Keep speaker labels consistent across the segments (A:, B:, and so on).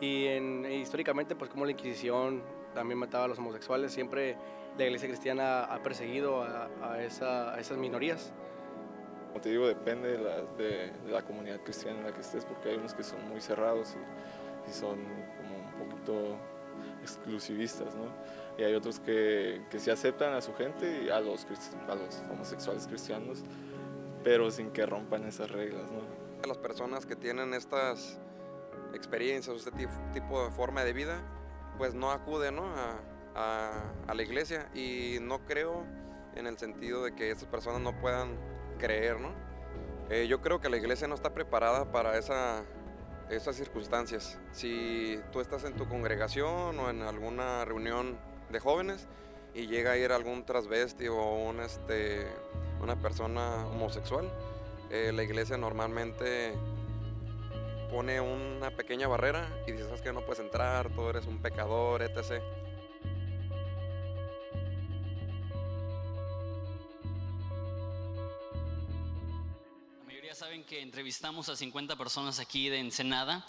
A: Y en, históricamente, pues como la Inquisición también mataba a los homosexuales, siempre la iglesia cristiana ha perseguido a, esas minorías.
B: Como te digo, depende de la, comunidad cristiana en la que estés, porque hay unos que son muy cerrados y, son como un poquito exclusivistas, ¿no? Y hay otros que, que sí aceptan a su gente y a los, a los homosexuales cristianos, pero sin que rompan esas reglas, ¿no?
C: Las personas que tienen estas experiencias, este tipo de forma de vida, pues no acuden ¿no? A, a, la iglesia y no creo en el sentido de que esas personas no puedan creer, ¿no? Eh, yo creo que la iglesia no está preparada para esa, esas circunstancias. Si tú estás en tu congregación o en alguna reunión de jóvenes y llega a ir algún transvesti o un, este, una persona homosexual, eh, la iglesia normalmente pone una pequeña barrera y dices que no puedes entrar, tú eres un pecador, etc.
D: entrevistamos a 50 personas aquí de Ensenada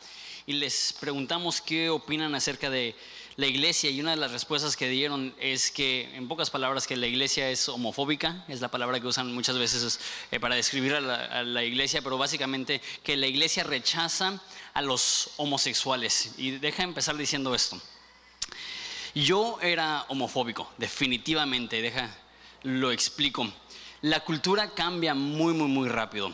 D: y les preguntamos qué opinan acerca de la iglesia y una de las respuestas que dieron es que, en pocas palabras, que la iglesia es homofóbica, es la palabra que usan muchas veces eh, para describir a la, iglesia, pero básicamente que la iglesia rechaza a los homosexuales. Y deja empezar diciendo esto. Yo era homofóbico, definitivamente, deja, lo explico. La cultura cambia muy, muy, muy rápido.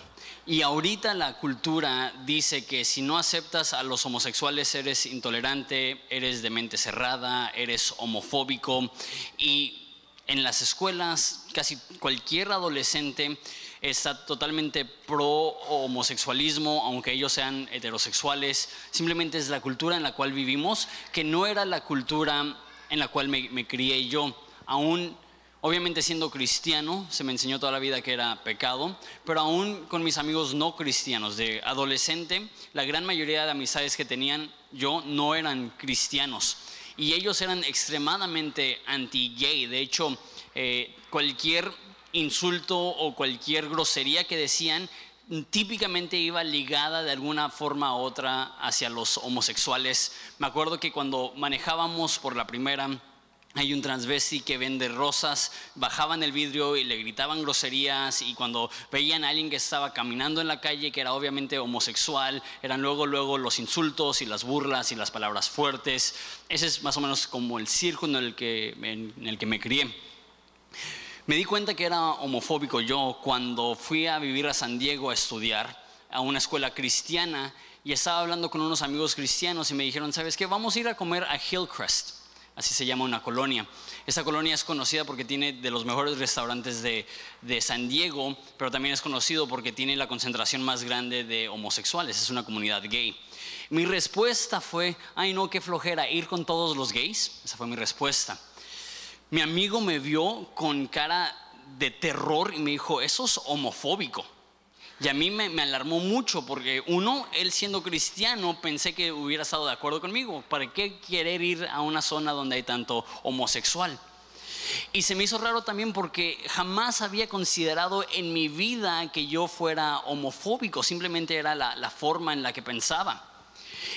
D: Y ahorita la cultura dice que si no aceptas a los homosexuales eres intolerante, eres de mente cerrada, eres homofóbico. Y en las escuelas casi cualquier adolescente está totalmente pro homosexualismo, aunque ellos sean heterosexuales. Simplemente es la cultura en la cual vivimos, que no era la cultura en la cual me, me crié yo. Aún Obviamente siendo cristiano, se me enseñó toda la vida que era pecado, pero aún con mis amigos no cristianos, de adolescente, la gran mayoría de amistades que tenían yo no eran cristianos. Y ellos eran extremadamente anti-gay. De hecho, eh, cualquier insulto o cualquier grosería que decían típicamente iba ligada de alguna forma u otra hacia los homosexuales. Me acuerdo que cuando manejábamos por la primera hay un transvesti que vende rosas, bajaban el vidrio y le gritaban groserías y cuando veían a alguien que estaba caminando en la calle que era obviamente homosexual, eran luego luego los insultos y las burlas y las palabras fuertes. Ese es más o menos como el círculo en el que, en el que me crié. Me di cuenta que era homofóbico yo cuando fui a vivir a San Diego a estudiar a una escuela cristiana y estaba hablando con unos amigos cristianos y me dijeron, ¿sabes qué? Vamos a ir a comer a Hillcrest así se llama una colonia. Esta colonia es conocida porque tiene de los mejores restaurantes de, San Diego, pero también es conocido porque tiene la concentración más grande de homosexuales, es una comunidad gay. Mi respuesta fue, ay no, qué flojera, ir con todos los gays. Esa fue mi respuesta. Mi amigo me vio con cara de terror y me dijo, eso es homofóbico. Y a mí me, alarmó mucho porque uno, él siendo cristiano, pensé que hubiera estado de acuerdo conmigo. ¿Para qué querer ir a una zona donde hay tanto homosexual? Y se me hizo raro también porque jamás había considerado en mi vida que yo fuera homofóbico, simplemente era la forma en la que pensaba.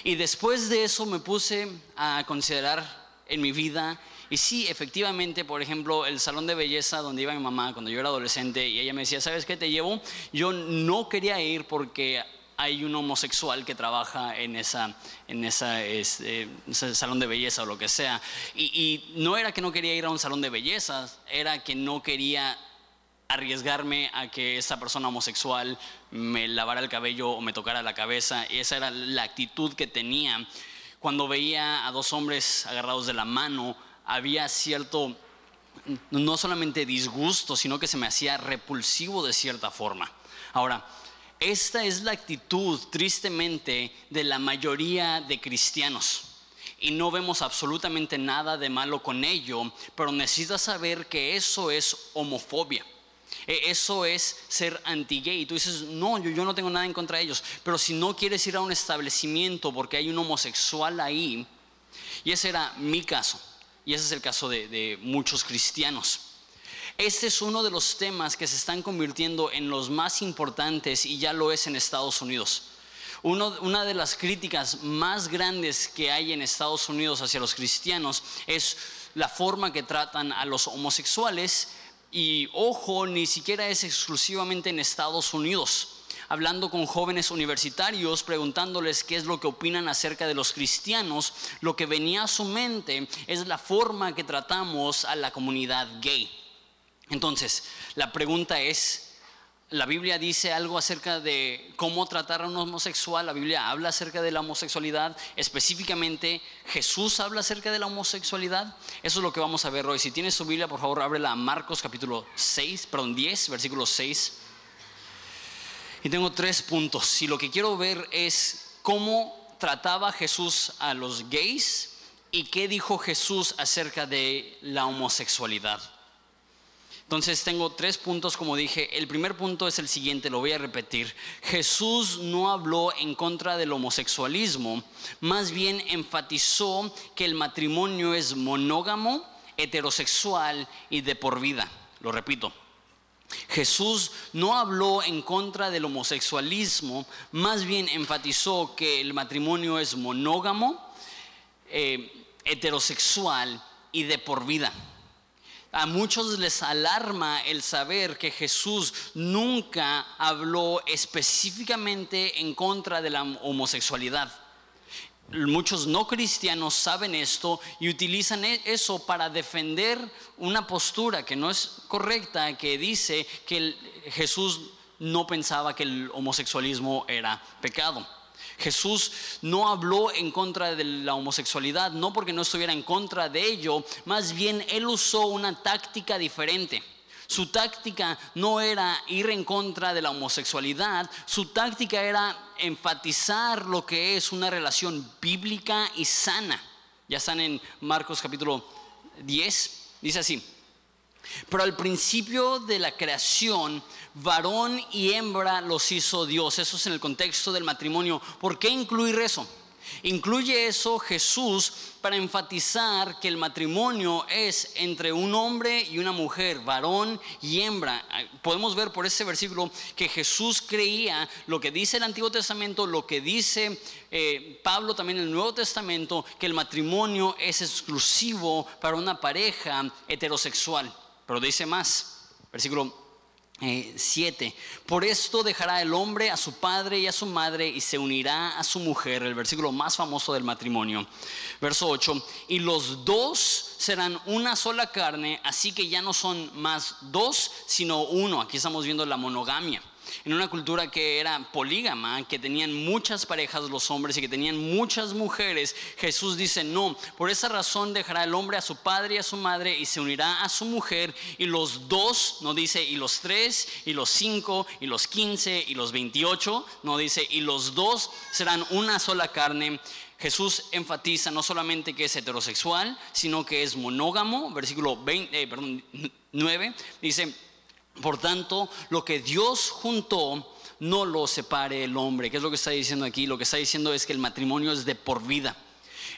D: Y después de eso me puse a considerar en mi vida y sí, efectivamente, por ejemplo, el salón de belleza donde iba mi mamá cuando yo era adolescente y ella me decía, ¿sabes qué te llevo? Yo no quería ir porque hay un homosexual que trabaja en esa, en esa, este, ese salón de belleza o lo que sea. Y, y, no era que no quería ir a un salón de belleza, era que no quería arriesgarme a que esa persona homosexual me lavara el cabello o me tocara la cabeza. Y esa era la actitud que tenía cuando veía a dos hombres agarrados de la mano había cierto, no solamente disgusto, sino que se me hacía repulsivo de cierta forma. Ahora, esta es la actitud, tristemente, de la mayoría de cristianos. Y no vemos absolutamente nada de malo con ello, pero necesitas saber que eso es homofobia. E, eso es ser anti-gay. Tú dices, no, yo, yo no tengo nada en contra de ellos. Pero si no quieres ir a un establecimiento porque hay un homosexual ahí, y ese era mi caso, y ese es el caso de, muchos cristianos. Este es uno de los temas que se están convirtiendo en los más importantes y ya lo es en Estados Unidos. una de las críticas más grandes que hay en Estados Unidos hacia los cristianos es la forma que tratan a los homosexuales y ojo, ni siquiera es exclusivamente en Estados Unidos. Hablando con jóvenes universitarios, preguntándoles qué es lo que opinan acerca de los cristianos, lo que venía a su mente es la forma que tratamos a la comunidad gay. Entonces, la pregunta es, la Biblia dice algo acerca de cómo tratar a un homosexual, la Biblia habla acerca de la homosexualidad, específicamente Jesús habla acerca de la homosexualidad. Eso es lo que vamos a ver hoy. Si tienes su Biblia, por favor, ábrela a Marcos capítulo 6, perdón, 10, versículo 6. Y tengo tres puntos. Y lo que quiero ver es cómo trataba Jesús a los gays y qué dijo Jesús acerca de la homosexualidad. Entonces tengo tres puntos, como dije. El primer punto es el siguiente, lo voy a repetir. Jesús no habló en contra del homosexualismo, más bien enfatizó que el matrimonio es monógamo, heterosexual y de por vida. Lo repito. Jesús no habló en contra del homosexualismo, más bien enfatizó que el matrimonio es monógamo, eh, heterosexual y de por vida. A muchos les alarma el saber que Jesús nunca habló específicamente en contra de la homosexualidad. Muchos no cristianos saben esto y utilizan e-, eso para defender una postura que no es correcta, que dice que Jesús no pensaba que el homosexualismo era pecado. Jesús no habló en contra de la homosexualidad, no porque no estuviera en contra de ello, más bien él usó una táctica diferente. Su táctica no era ir en contra de la homosexualidad, su táctica era enfatizar lo que es una relación bíblica y sana. Ya están en Marcos capítulo 10, dice así. Pero al principio de la creación, varón y hembra los hizo Dios. Eso es en el contexto del matrimonio. ¿Por qué incluir eso? Incluye eso Jesús para enfatizar que el matrimonio es entre un hombre y una mujer, varón y hembra. Podemos ver por ese versículo que Jesús creía lo que dice el Antiguo Testamento, lo que dice eh, Pablo también en el Nuevo Testamento, que el matrimonio es exclusivo para una pareja heterosexual. Pero dice más, versículo 7. Eh, Por esto dejará el hombre a su padre y a su madre y se unirá a su mujer, el versículo más famoso del matrimonio. Verso 8. Y los dos serán una sola carne, así que ya no son más dos, sino uno. Aquí estamos viendo la monogamia en una cultura que era polígama, que tenían muchas parejas los hombres y que tenían muchas mujeres, Jesús dice, no, por esa razón dejará el hombre a su padre y a su madre y se unirá a su mujer y los dos, no dice, y los tres, y los cinco, y los quince, y los veintiocho, no dice, y los dos serán una sola carne. Jesús enfatiza no solamente que es heterosexual, sino que es monógamo, versículo 20, eh, perdón, 9, dice, por tanto, lo que Dios juntó, no lo separe el hombre. ¿Qué es lo que está diciendo aquí? Lo que está diciendo es que el matrimonio es de por vida.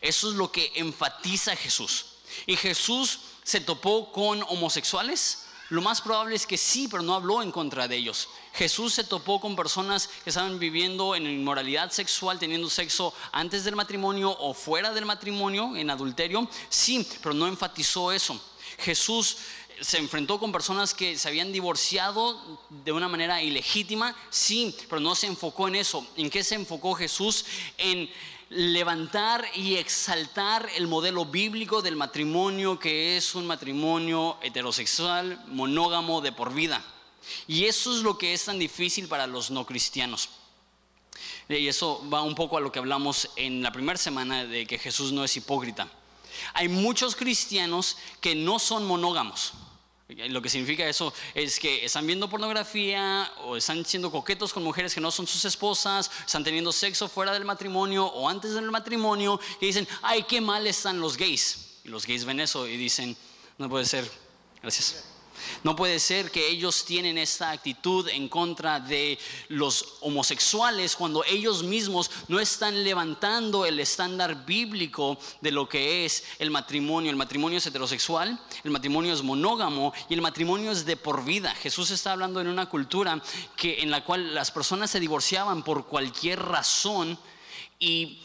D: Eso es lo que enfatiza Jesús. ¿Y Jesús se topó con homosexuales? Lo más probable es que sí, pero no habló en contra de ellos. Jesús se topó con personas que estaban viviendo en inmoralidad sexual, teniendo sexo antes del matrimonio o fuera del matrimonio, en adulterio. Sí, pero no enfatizó eso. Jesús se enfrentó con personas que se habían divorciado de una manera ilegítima, sí, pero no se enfocó en eso. ¿En qué se enfocó Jesús? En levantar y exaltar el modelo bíblico del matrimonio que es un matrimonio heterosexual, monógamo de por vida. Y eso es lo que es tan difícil para los no cristianos. Y eso va un poco a lo que hablamos en la primera semana de que Jesús no es hipócrita. Hay muchos cristianos que no son monógamos. Lo que significa eso es que están viendo pornografía o están siendo coquetos con mujeres que no son sus esposas, están teniendo sexo fuera del matrimonio o antes del matrimonio y dicen, ay, qué mal están los gays. Y los gays ven eso y dicen, no puede ser, gracias. No puede ser que ellos tienen esta actitud en contra de los homosexuales cuando ellos mismos no están levantando el estándar bíblico de lo que es el matrimonio. El matrimonio es heterosexual, el matrimonio es monógamo y el matrimonio es de por vida. Jesús está hablando en una cultura que en la cual las personas se divorciaban por cualquier razón y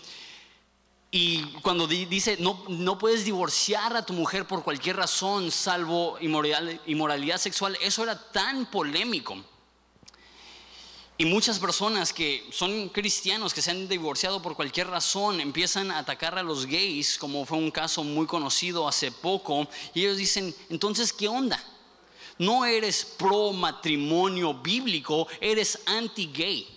D: y cuando dice, no, no puedes divorciar a tu mujer por cualquier razón, salvo inmoralidad sexual, eso era tan polémico. Y muchas personas que son cristianos, que se han divorciado por cualquier razón, empiezan a atacar a los gays, como fue un caso muy conocido hace poco, y ellos dicen, entonces, ¿qué onda? No eres pro matrimonio bíblico, eres anti-gay.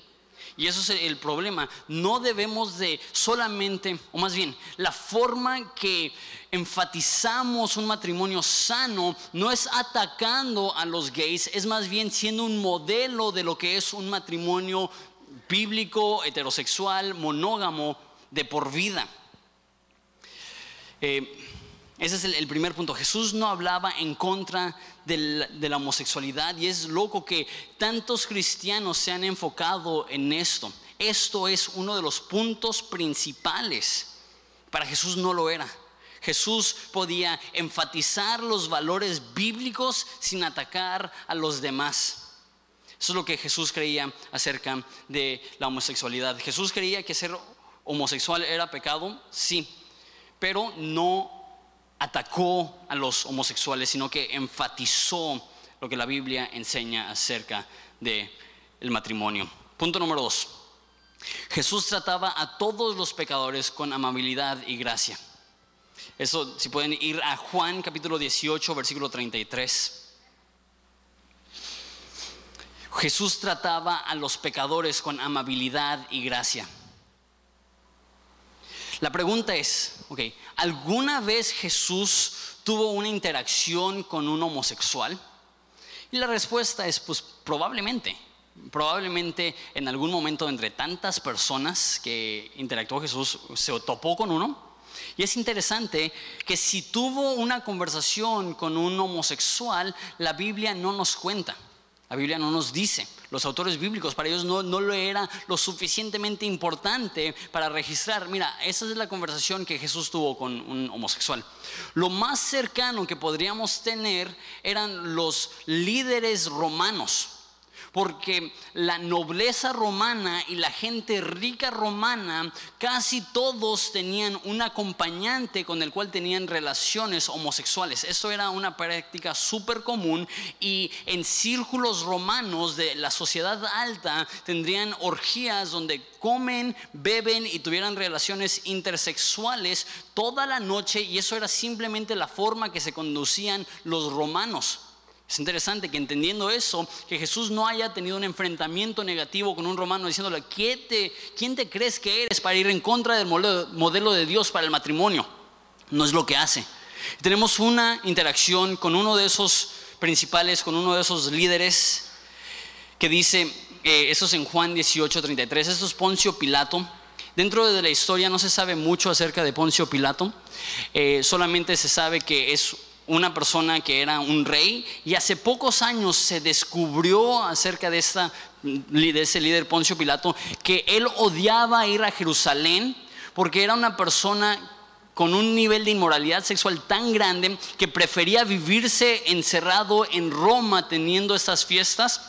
D: Y eso es el problema. No debemos de solamente, o más bien, la forma que enfatizamos un matrimonio sano no es atacando a los gays, es más bien siendo un modelo de lo que es un matrimonio bíblico, heterosexual, monógamo, de por vida. Eh, ese es el, primer punto. Jesús no hablaba en contra de la, homosexualidad y es loco que tantos cristianos se han enfocado en esto. Esto es uno de los puntos principales. Para Jesús no lo era. Jesús podía enfatizar los valores bíblicos sin atacar a los demás. Eso es lo que Jesús creía acerca de la homosexualidad. Jesús creía que ser homosexual era pecado, sí, pero no atacó a los homosexuales, sino que enfatizó lo que la Biblia enseña acerca del el matrimonio. Punto número dos. Jesús trataba a todos los pecadores con amabilidad y gracia. Eso, si pueden ir a Juan capítulo 18, versículo 33. Jesús trataba a los pecadores con amabilidad y gracia. La pregunta es, ¿alguna vez Jesús tuvo una interacción con un homosexual? Y la respuesta es, pues probablemente. Probablemente en algún momento entre tantas personas que interactuó Jesús se topó con uno. Y es interesante que si tuvo una conversación con un homosexual, la Biblia no nos cuenta. La Biblia no nos dice. Los autores bíblicos para ellos no, no lo era lo suficientemente importante para registrar. Mira, esa es la conversación que Jesús tuvo con un homosexual. Lo más cercano que podríamos tener eran los líderes romanos porque la nobleza romana y la gente rica romana casi todos tenían un acompañante con el cual tenían relaciones homosexuales. Esto era una práctica súper común y en círculos romanos de la sociedad alta tendrían orgías donde comen, beben y tuvieran relaciones intersexuales toda la noche y eso era simplemente la forma que se conducían los romanos. Es interesante que entendiendo eso, que Jesús no haya tenido un enfrentamiento negativo con un romano diciéndole, ¿quién te, quién te crees que eres para ir en contra del modelo de Dios para el matrimonio? No es lo que hace. Tenemos una interacción con uno de esos principales, con uno de esos líderes, que dice, eh, eso es en Juan 18, 33, esto es Poncio Pilato. Dentro de la historia no se sabe mucho acerca de Poncio Pilato, eh, solamente se sabe que es una persona que era un rey y hace pocos años se descubrió acerca de, esta, de ese líder Poncio Pilato que él odiaba ir a Jerusalén porque era una persona con un nivel de inmoralidad sexual tan grande que prefería vivirse encerrado en Roma teniendo estas fiestas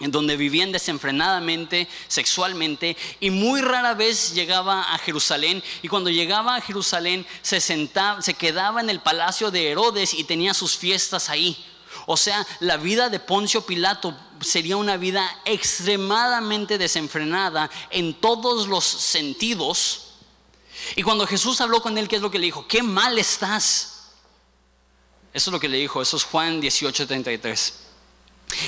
D: en donde vivían desenfrenadamente, sexualmente, y muy rara vez llegaba a Jerusalén. Y cuando llegaba a Jerusalén se sentaba, se quedaba en el palacio de Herodes y tenía sus fiestas ahí. O sea, la vida de Poncio Pilato sería una vida extremadamente desenfrenada en todos los sentidos. Y cuando Jesús habló con él, ¿qué es lo que le dijo? ¿Qué mal estás? Eso es lo que le dijo, eso es Juan 18:33.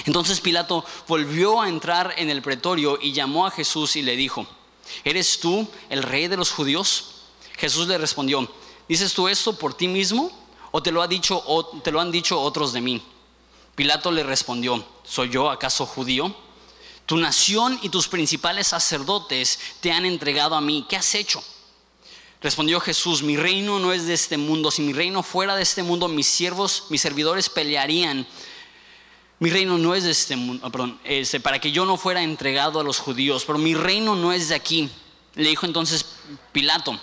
D: Entonces Pilato volvió a entrar en el pretorio y llamó a Jesús y le dijo, ¿eres tú el rey de los judíos? Jesús le respondió, ¿dices tú esto por ti mismo o te lo, ha dicho, o te lo han dicho otros de mí? Pilato le respondió, ¿soy yo acaso judío? Tu nación y tus principales sacerdotes te han entregado a mí. ¿Qué has hecho? Respondió Jesús, mi reino no es de este mundo. Si mi reino fuera de este mundo, mis siervos, mis servidores pelearían mi reino no es de este mundo, perdón, este, para que yo no fuera entregado a los judíos, pero mi reino no es de aquí. Le dijo entonces Pilato,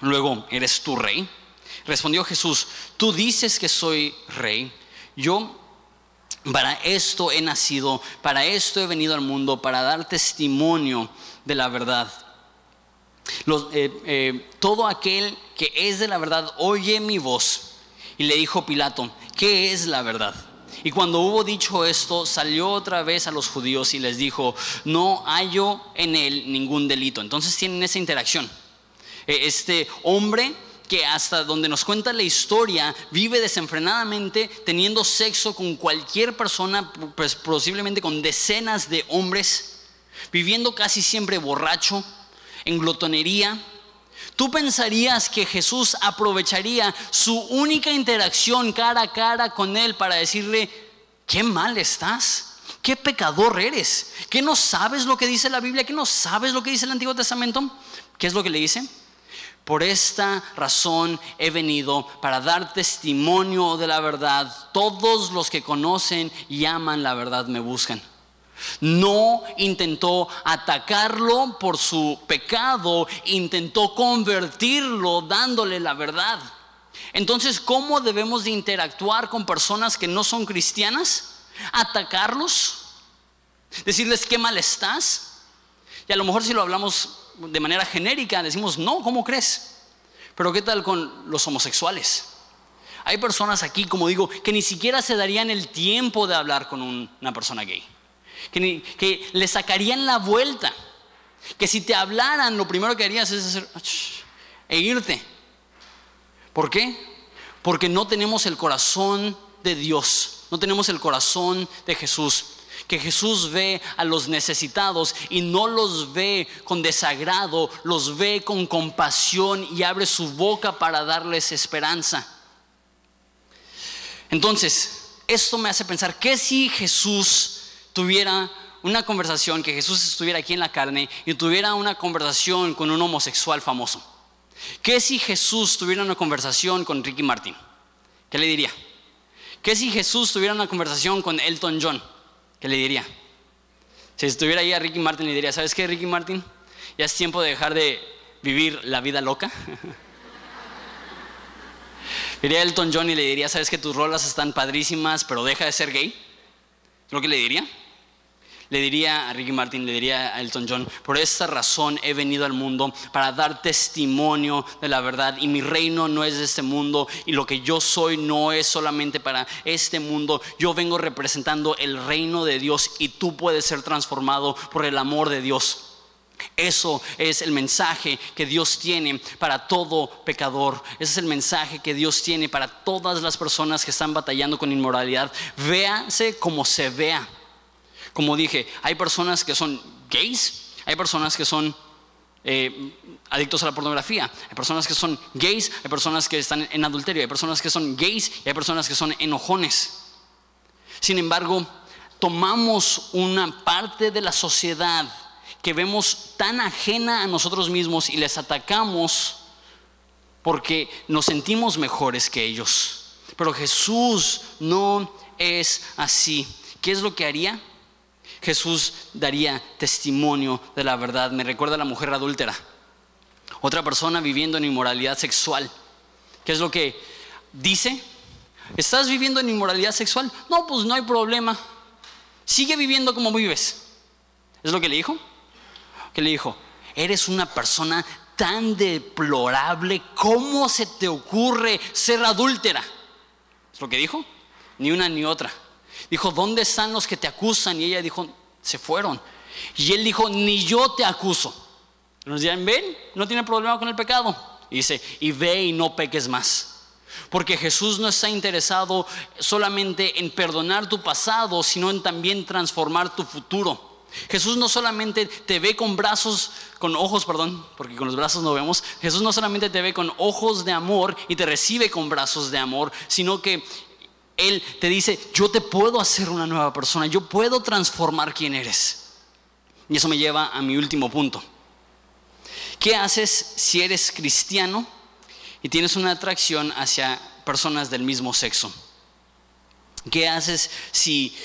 D: luego, ¿eres tú rey? Respondió Jesús, tú dices que soy rey. Yo para esto he nacido, para esto he venido al mundo, para dar testimonio de la verdad. Eh, eh, todo aquel que es de la verdad oye mi voz. Y le dijo Pilato, ¿qué es la verdad? Y cuando hubo dicho esto, salió otra vez a los judíos y les dijo, no hallo en él ningún delito. Entonces tienen esa interacción. Eh, este hombre que hasta donde nos cuenta la historia vive desenfrenadamente teniendo sexo con cualquier persona, pues posiblemente con decenas de hombres, viviendo casi siempre borracho, en glotonería. Tú pensarías que Jesús aprovecharía su única interacción cara a cara con él para decirle, qué mal estás. ¿Qué pecador eres? ¿Qué no sabes lo que dice la Biblia? ¿Qué no sabes lo que dice el Antiguo Testamento? ¿Qué es lo que le dice? Por esta razón he venido para dar testimonio de la verdad. Todos los que conocen y aman la verdad me buscan. No intentó atacarlo por su pecado, intentó convertirlo dándole la verdad. Entonces, ¿cómo debemos de interactuar con personas que no son cristianas? ¿Atacarlos? ¿Decirles qué mal estás? Y a lo mejor si lo hablamos de manera genérica decimos, no, ¿cómo crees? Pero ¿qué tal con los homosexuales? Hay personas aquí, como digo, que ni siquiera se darían el tiempo de hablar con una persona gay. Que, le sacarían la vuelta. Que si te hablaran, lo primero que harías es hacer e irte. ¿Por qué? Porque no tenemos el corazón de Dios, no tenemos el corazón de Jesús que Jesús ve a los necesitados y no los ve con desagrado, los ve con compasión y abre su boca para darles esperanza. Entonces, esto me hace pensar, ¿qué si Jesús tuviera una conversación, que Jesús estuviera aquí en la carne y tuviera una conversación con un homosexual famoso? ¿Qué si Jesús tuviera una conversación con Ricky Martin? ¿Qué le diría? ¿Qué si Jesús tuviera una conversación con Elton John? ¿Qué le diría? Si estuviera ahí a Ricky Martin, le diría, ¿sabes qué, Ricky Martin? Ya es tiempo de dejar de vivir la vida loca. Iría a Elton John y le diría, ¿sabes que tus rolas están padrísimas, pero deja de ser gay? ¿Es lo que le diría? Le diría a Ricky Martin, le diría a Elton John, por esta razón he venido al mundo para dar testimonio de la verdad y mi reino no es de este mundo y lo que yo soy no es solamente para este mundo, yo vengo representando el reino de Dios y tú puedes ser transformado por el amor de Dios. Eso es el mensaje que Dios tiene para todo pecador. Ese es el mensaje que Dios tiene para todas las personas que están batallando con inmoralidad. Véase como se vea. Como dije, hay personas que son gays, hay personas que son eh, adictos a la pornografía, hay personas que son gays, hay personas que están en adulterio, hay personas que son gays y hay personas que son enojones. Sin embargo, tomamos una parte de la sociedad que vemos tan ajena a nosotros mismos y les atacamos porque nos sentimos mejores que ellos. Pero Jesús no es así. ¿Qué es lo que haría? Jesús daría testimonio de la verdad. Me recuerda a la mujer adúltera. Otra persona viviendo en inmoralidad sexual. ¿Qué es lo que dice? ¿Estás viviendo en inmoralidad sexual? No, pues no hay problema. Sigue viviendo como vives. ¿Es lo que le dijo? ¿Qué le dijo? Eres una persona tan deplorable. ¿Cómo se te ocurre ser adúltera? ¿Es lo que dijo? Ni una ni otra. Dijo, ¿dónde están los que te acusan? Y ella dijo, se fueron. Y él dijo, ni yo te acuso. nos dirán, ven, no tiene problema con el pecado. Y dice, y ve y no peques más. Porque Jesús no está interesado solamente en perdonar tu pasado, sino en también transformar tu futuro. Jesús no solamente te ve con brazos, con ojos, perdón, porque con los brazos no vemos. Jesús no solamente te ve con ojos de amor y te recibe con brazos de amor, sino que él te dice, yo te puedo hacer una nueva persona, yo puedo transformar quién eres. Y eso me lleva a mi último punto. ¿Qué haces si eres cristiano y tienes una atracción hacia personas del mismo sexo? ¿Qué haces si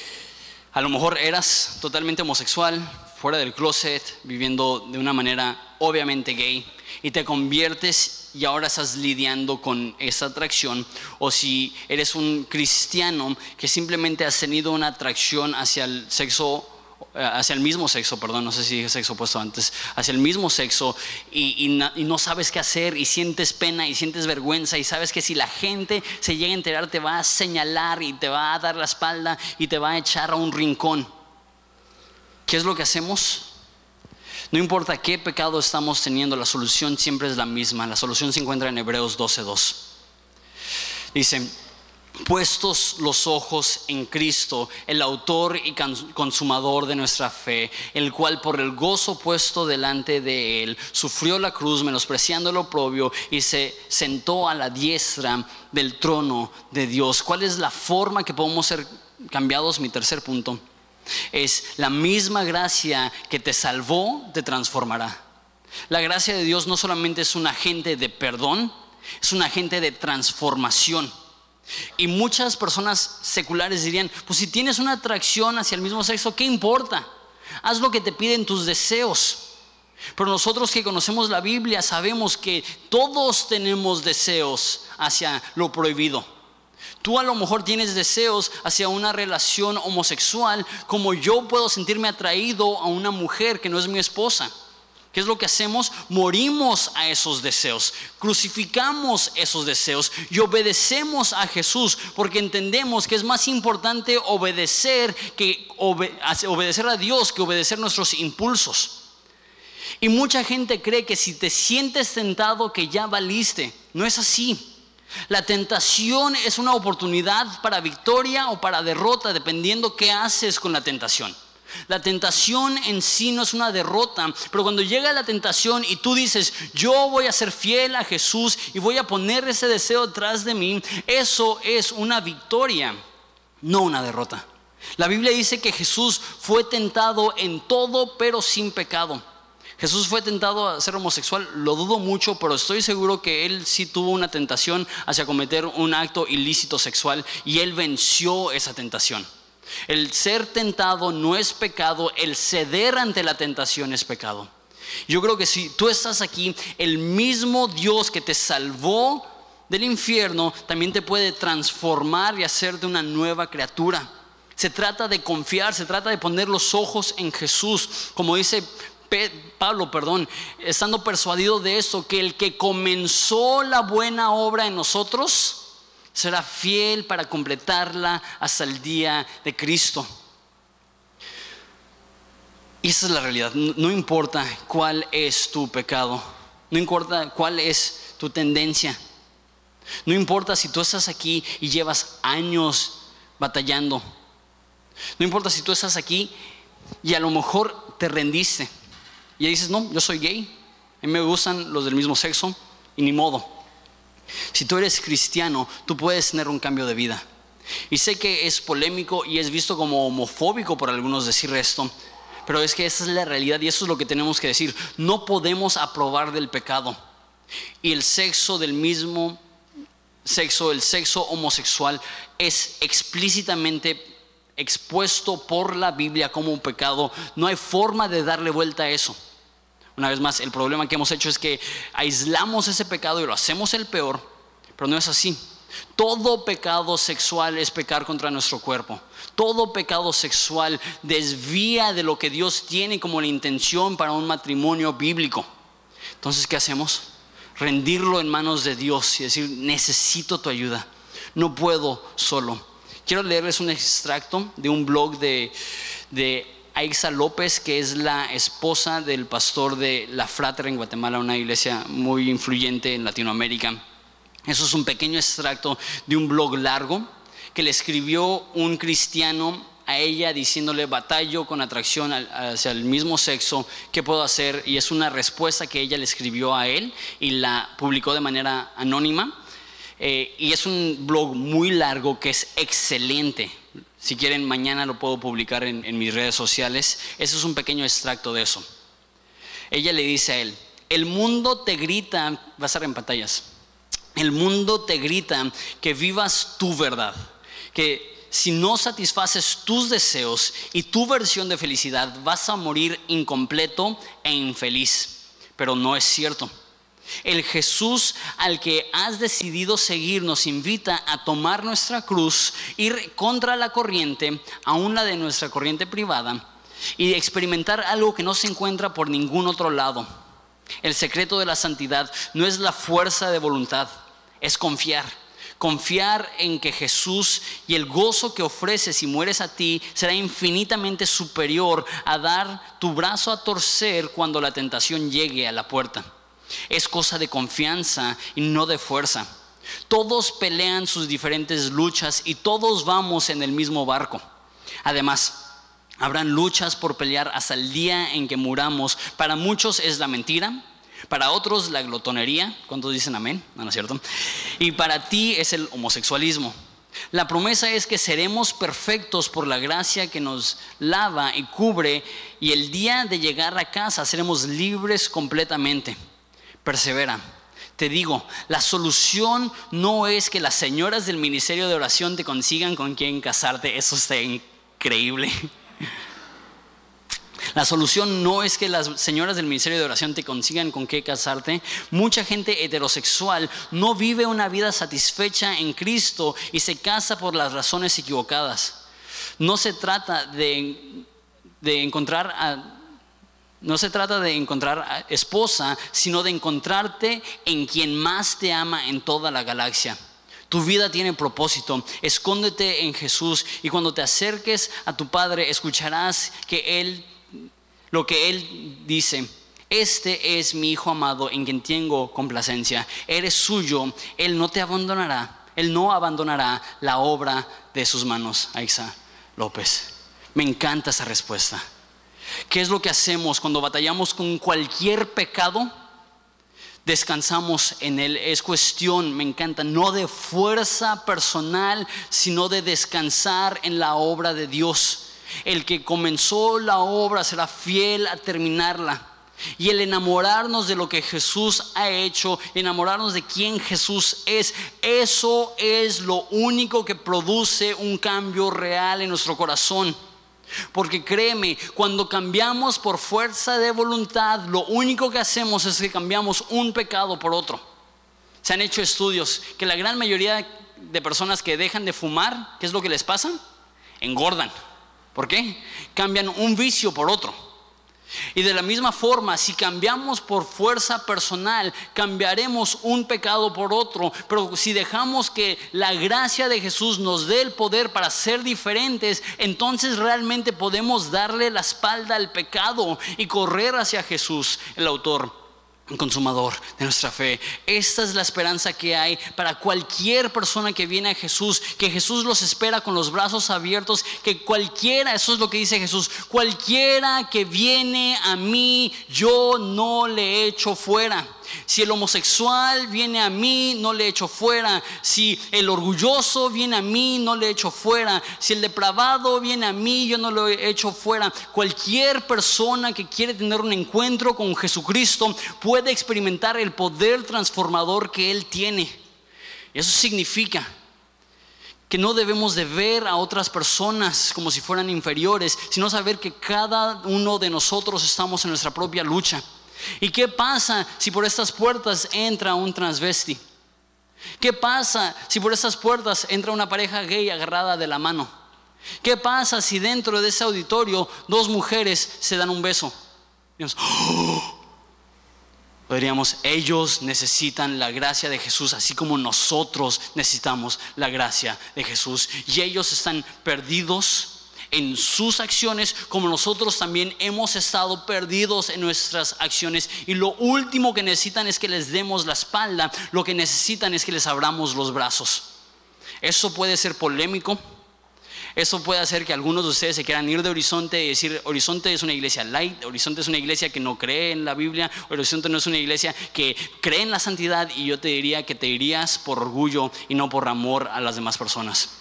D: A lo mejor eras totalmente homosexual, fuera del closet, viviendo de una manera obviamente gay, y te conviertes y ahora estás lidiando con esa atracción, o si eres un cristiano que simplemente has tenido una atracción hacia el sexo eh, hacia el mismo sexo, perdón, no sé si dije sexo puesto antes, hacia el mismo sexo y, no sabes qué hacer y sientes pena y sientes vergüenza y sabes que si la gente se llega a enterar te va a señalar y te va a dar la espalda y te va a echar a un rincón. ¿Qué es lo que hacemos? No importa qué pecado estamos teniendo, la solución siempre es la misma. La solución se encuentra en Hebreos 12.2. Dice, puestos los ojos en Cristo, el autor y consumador de nuestra fe, el cual por el gozo puesto delante de él sufrió la cruz, menospreciando lo propio y se sentó a la diestra del trono de Dios. ¿Cuál es la forma que podemos ser cambiados? Mi tercer punto es la misma gracia que te salvó, te transformará. La gracia de Dios no solamente es un agente de perdón, es un agente de transformación. Y muchas personas seculares dirían, pues si tienes una atracción hacia el mismo sexo, ¿qué importa? Haz lo que te piden tus deseos. Pero nosotros que conocemos la Biblia sabemos que todos tenemos deseos hacia lo prohibido. Tú a lo mejor tienes deseos hacia una relación homosexual, como yo puedo sentirme atraído a una mujer que no es mi esposa. ¿Qué es lo que hacemos? Morimos a esos deseos, crucificamos esos deseos y obedecemos a Jesús porque entendemos que es más importante obedecer que obedecer a Dios que obedecer nuestros impulsos. Y mucha gente cree que si te sientes tentado que ya valiste. No es así. La tentación es una oportunidad para victoria o para derrota dependiendo qué haces con la tentación. La tentación en sí no es una derrota, pero cuando llega la tentación y tú dices, yo voy a ser fiel a Jesús y voy a poner ese deseo detrás de mí, eso es una victoria, no una derrota. La Biblia dice que Jesús fue tentado en todo, pero sin pecado. Jesús fue tentado a ser homosexual, lo dudo mucho, pero estoy seguro que él sí tuvo una tentación hacia cometer un acto ilícito sexual y él venció esa tentación. El ser tentado no es pecado, el ceder ante la tentación es pecado. Yo creo que si tú estás aquí, el mismo Dios que te salvó del infierno también te puede transformar y hacerte una nueva criatura. Se trata de confiar, se trata de poner los ojos en Jesús. Como dice Pablo, perdón, estando persuadido de esto, que el que comenzó la buena obra en nosotros, será fiel para completarla hasta el día de Cristo. Y esa es la realidad. No importa cuál es tu pecado, no importa cuál es tu tendencia, no importa si tú estás aquí y llevas años batallando, no importa si tú estás aquí y a lo mejor te rendiste y dices, no, yo soy gay, a mí me gustan los del mismo sexo y ni modo. Si tú eres cristiano, tú puedes tener un cambio de vida. Y sé que es polémico y es visto como homofóbico por algunos decir esto, pero es que esa es la realidad y eso es lo que tenemos que decir. No podemos aprobar del pecado. Y el sexo del mismo sexo, el sexo homosexual, es explícitamente expuesto por la Biblia como un pecado. No hay forma de darle vuelta a eso. Una vez más, el problema que hemos hecho es que aislamos ese pecado y lo hacemos el peor, pero no es así. Todo pecado sexual es pecar contra nuestro cuerpo. Todo pecado sexual desvía de lo que Dios tiene como la intención para un matrimonio bíblico. Entonces, ¿qué hacemos? Rendirlo en manos de Dios y decir, necesito tu ayuda. No puedo solo. Quiero leerles un extracto de un blog de, de Aixa López, que es la esposa del pastor de La Frater en Guatemala, una iglesia muy influyente en Latinoamérica. Eso es un pequeño extracto de un blog largo que le escribió un cristiano a ella diciéndole batallo con atracción hacia el mismo sexo, ¿qué puedo hacer? Y es una respuesta que ella le escribió a él y la publicó de manera anónima. Eh, y es un blog muy largo que es excelente. Si quieren, mañana lo puedo publicar en, mis redes sociales. Ese es un pequeño extracto de eso. Ella le dice a él, el mundo te grita, va a estar en pantallas, el mundo te grita que vivas tu verdad, que si no satisfaces tus deseos y tu versión de felicidad, vas a morir incompleto e infeliz. Pero no es cierto. El Jesús al que has decidido seguir nos invita a tomar nuestra cruz, ir contra la corriente, aún la de nuestra corriente privada, y experimentar algo que no se encuentra por ningún otro lado. El secreto de la santidad no es la fuerza de voluntad, es confiar. Confiar en que Jesús y el gozo que ofrece si mueres a ti será infinitamente superior a dar tu brazo a torcer cuando la tentación llegue a la puerta. Es cosa de confianza y no de fuerza. Todos pelean sus diferentes luchas y todos vamos en el mismo barco. Además, habrán luchas por pelear hasta el día en que muramos. Para muchos es la mentira, para otros la glotonería, ¿cuántos dicen amén? No, no es cierto. Y para ti es el homosexualismo. La promesa es que seremos perfectos por la gracia que nos lava y cubre y el día de llegar a casa seremos libres completamente. Persevera. Te digo, la solución no es que las señoras del ministerio de oración te consigan con quien casarte. Eso está increíble. La solución no es que las señoras del ministerio de oración te consigan con qué casarte. Mucha gente heterosexual no vive una vida satisfecha en Cristo y se casa por las razones equivocadas. No se trata de, encontrar no se trata de encontrar esposa, sino de encontrarte en quien más te ama en toda la galaxia. Tu vida tiene propósito. Escóndete en Jesús y cuando te acerques a tu Padre escucharás que Él lo que Él dice. Este es mi Hijo amado en quien tengo complacencia. Eres suyo, Él no te abandonará. Él no abandonará la obra de sus manos. Aixa López. Me encanta esa respuesta. ¿Qué es lo que hacemos cuando batallamos con cualquier pecado? Descansamos en Él. Es cuestión, me encanta, no de fuerza personal, sino de descansar en la obra de Dios. El que comenzó la obra será fiel a terminarla. Y el enamorarnos de lo que Jesús ha hecho, enamorarnos de quién Jesús es, eso es lo único que produce un cambio real en nuestro corazón. Porque créeme, cuando cambiamos por fuerza de voluntad, lo único que hacemos es que cambiamos un pecado por otro. Se han hecho estudios que la gran mayoría de personas que dejan de fumar, ¿qué es lo que les pasa? Engordan. ¿Por qué? Cambian un vicio por otro. Y de la misma forma, si cambiamos por fuerza personal, cambiaremos un pecado por otro. Pero si dejamos que la gracia de Jesús nos dé el poder para ser diferentes, entonces realmente podemos darle la espalda al pecado y correr hacia Jesús, el autor consumador de nuestra fe. Esta es la esperanza que hay para cualquier persona que viene a Jesús, que Jesús los espera con los brazos abiertos, que cualquiera, eso es lo que dice Jesús, cualquiera que viene a mí, yo no le echo fuera. Si el homosexual viene a mí, no le echo fuera. Si el orgulloso viene a mí, no le echo fuera. Si el depravado viene a mí, yo no lo echo fuera. Cualquier persona que quiere tener un encuentro con Jesucristo puede experimentar el poder transformador que Él tiene. Eso significa que no debemos de ver a otras personas como si fueran inferiores, sino saber que cada uno de nosotros estamos en nuestra propia lucha. ¿Y qué pasa si por estas puertas entra un transvesti? ¿Qué pasa si por estas puertas entra una pareja gay agarrada de la mano? ¿Qué pasa si dentro de ese auditorio dos mujeres se dan un beso? ¡Oh! Podríamos, ellos necesitan la gracia de Jesús, así como nosotros necesitamos la gracia de Jesús. Y ellos están perdidos en sus acciones como nosotros también hemos estado perdidos en nuestras acciones y lo último que necesitan es que les demos la espalda, lo que necesitan es que les abramos los brazos. Eso puede ser polémico. Eso puede hacer que algunos de ustedes se quieran ir de Horizonte y decir, Horizonte es una iglesia light, Horizonte es una iglesia que no cree en la Biblia, Horizonte no es una iglesia que cree en la santidad y yo te diría que te irías por orgullo y no por amor a las demás personas.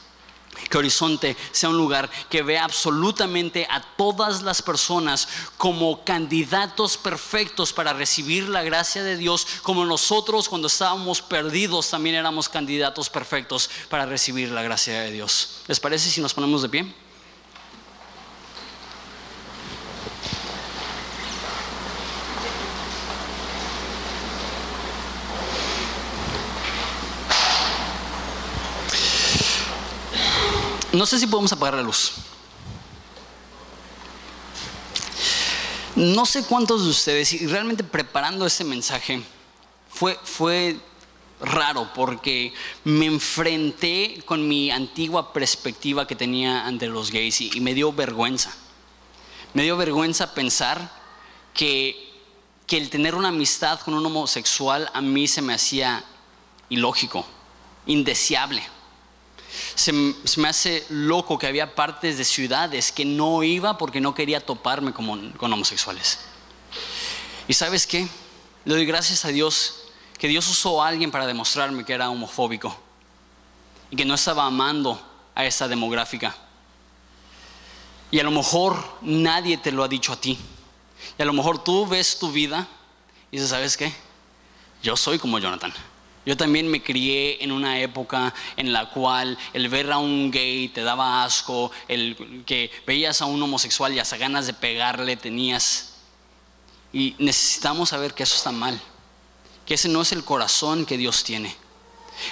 D: Que Horizonte sea un lugar que vea absolutamente a todas las personas como candidatos perfectos para recibir la gracia de Dios, como nosotros cuando estábamos perdidos también éramos candidatos perfectos para recibir la gracia de Dios. ¿Les parece si nos ponemos de pie? No sé si podemos apagar la luz. No sé cuántos de ustedes, y realmente preparando este mensaje, fue, fue raro porque me enfrenté con mi antigua perspectiva que tenía ante los gays y, me dio vergüenza. Me dio vergüenza pensar que, que el tener una amistad con un homosexual a mí se me hacía ilógico, indeseable. Se, me hace loco que había partes de ciudades que no iba porque no quería toparme con, con homosexuales. ¿Y sabes qué? Le doy gracias a Dios que Dios usó a alguien para demostrarme que era homofóbico y que no estaba amando a esa demográfica. Y a lo mejor nadie te lo ha dicho a ti. Y a lo mejor tú ves tu vida y dices, ¿sabes qué? Yo soy como Jonathan. Yo también me crié en una época en la cual el ver a un gay te daba asco, el que veías a un homosexual y hasta ganas de pegarle tenías. Y necesitamos saber que eso está mal, que ese no es el corazón que Dios tiene.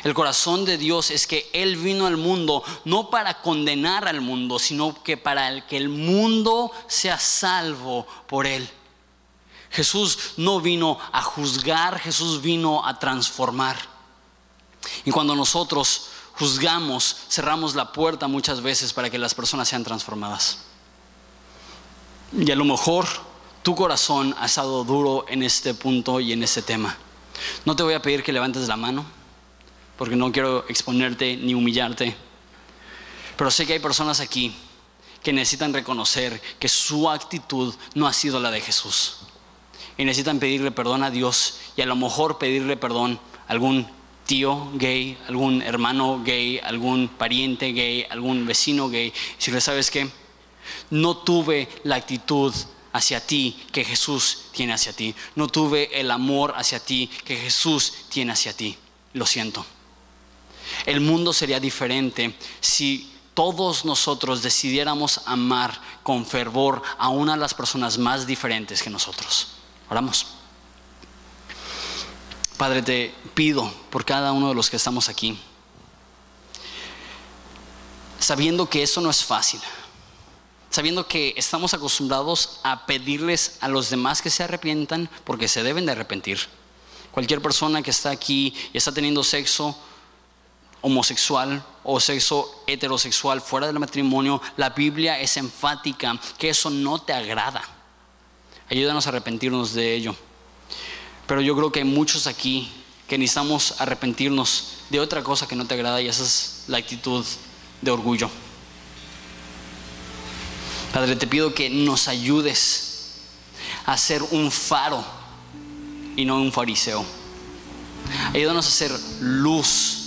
D: El corazón de Dios es que Él vino al mundo no para condenar al mundo, sino que para que el mundo sea salvo por Él. Jesús no vino a juzgar, Jesús vino a transformar. Y cuando nosotros juzgamos, cerramos la puerta muchas veces para que las personas sean transformadas. Y a lo mejor tu corazón ha estado duro en este punto y en este tema. No te voy a pedir que levantes la mano, porque no quiero exponerte ni humillarte. Pero sé que hay personas aquí que necesitan reconocer que su actitud no ha sido la de Jesús y necesitan pedirle perdón a Dios y a lo mejor pedirle perdón a algún tío gay, algún hermano gay, algún pariente gay, algún vecino gay. Si le sabes que no tuve la actitud hacia ti que Jesús tiene hacia ti. No tuve el amor hacia ti que Jesús tiene hacia ti. Lo siento. El mundo sería diferente si todos nosotros decidiéramos amar con fervor a una de las personas más diferentes que nosotros. Oramos. Padre, te pido por cada uno de los que estamos aquí, sabiendo que eso no es fácil, sabiendo que estamos acostumbrados a pedirles a los demás que se arrepientan porque se deben de arrepentir. Cualquier persona que está aquí y está teniendo sexo homosexual o sexo heterosexual fuera del matrimonio, la Biblia es enfática que eso no te agrada. Ayúdanos a arrepentirnos de ello. Pero yo creo que hay muchos aquí que necesitamos arrepentirnos de otra cosa que no te agrada y esa es la actitud de orgullo. Padre, te pido que nos ayudes a ser un faro y no un fariseo. Ayúdanos a ser luz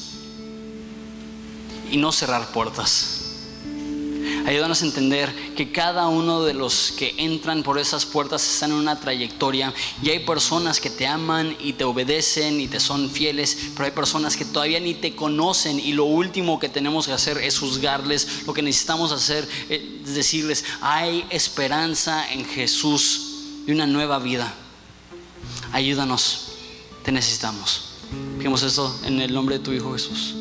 D: y no cerrar puertas. Ayúdanos a entender que cada uno de los que entran por esas puertas están en una trayectoria y hay personas que te aman y te obedecen y te son fieles, pero hay personas que todavía ni te conocen y lo último que tenemos que hacer es juzgarles. Lo que necesitamos hacer es decirles, hay esperanza en Jesús y una nueva vida. Ayúdanos, te necesitamos. Pidamos esto en el nombre de tu Hijo Jesús.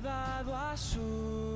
E: Dado a su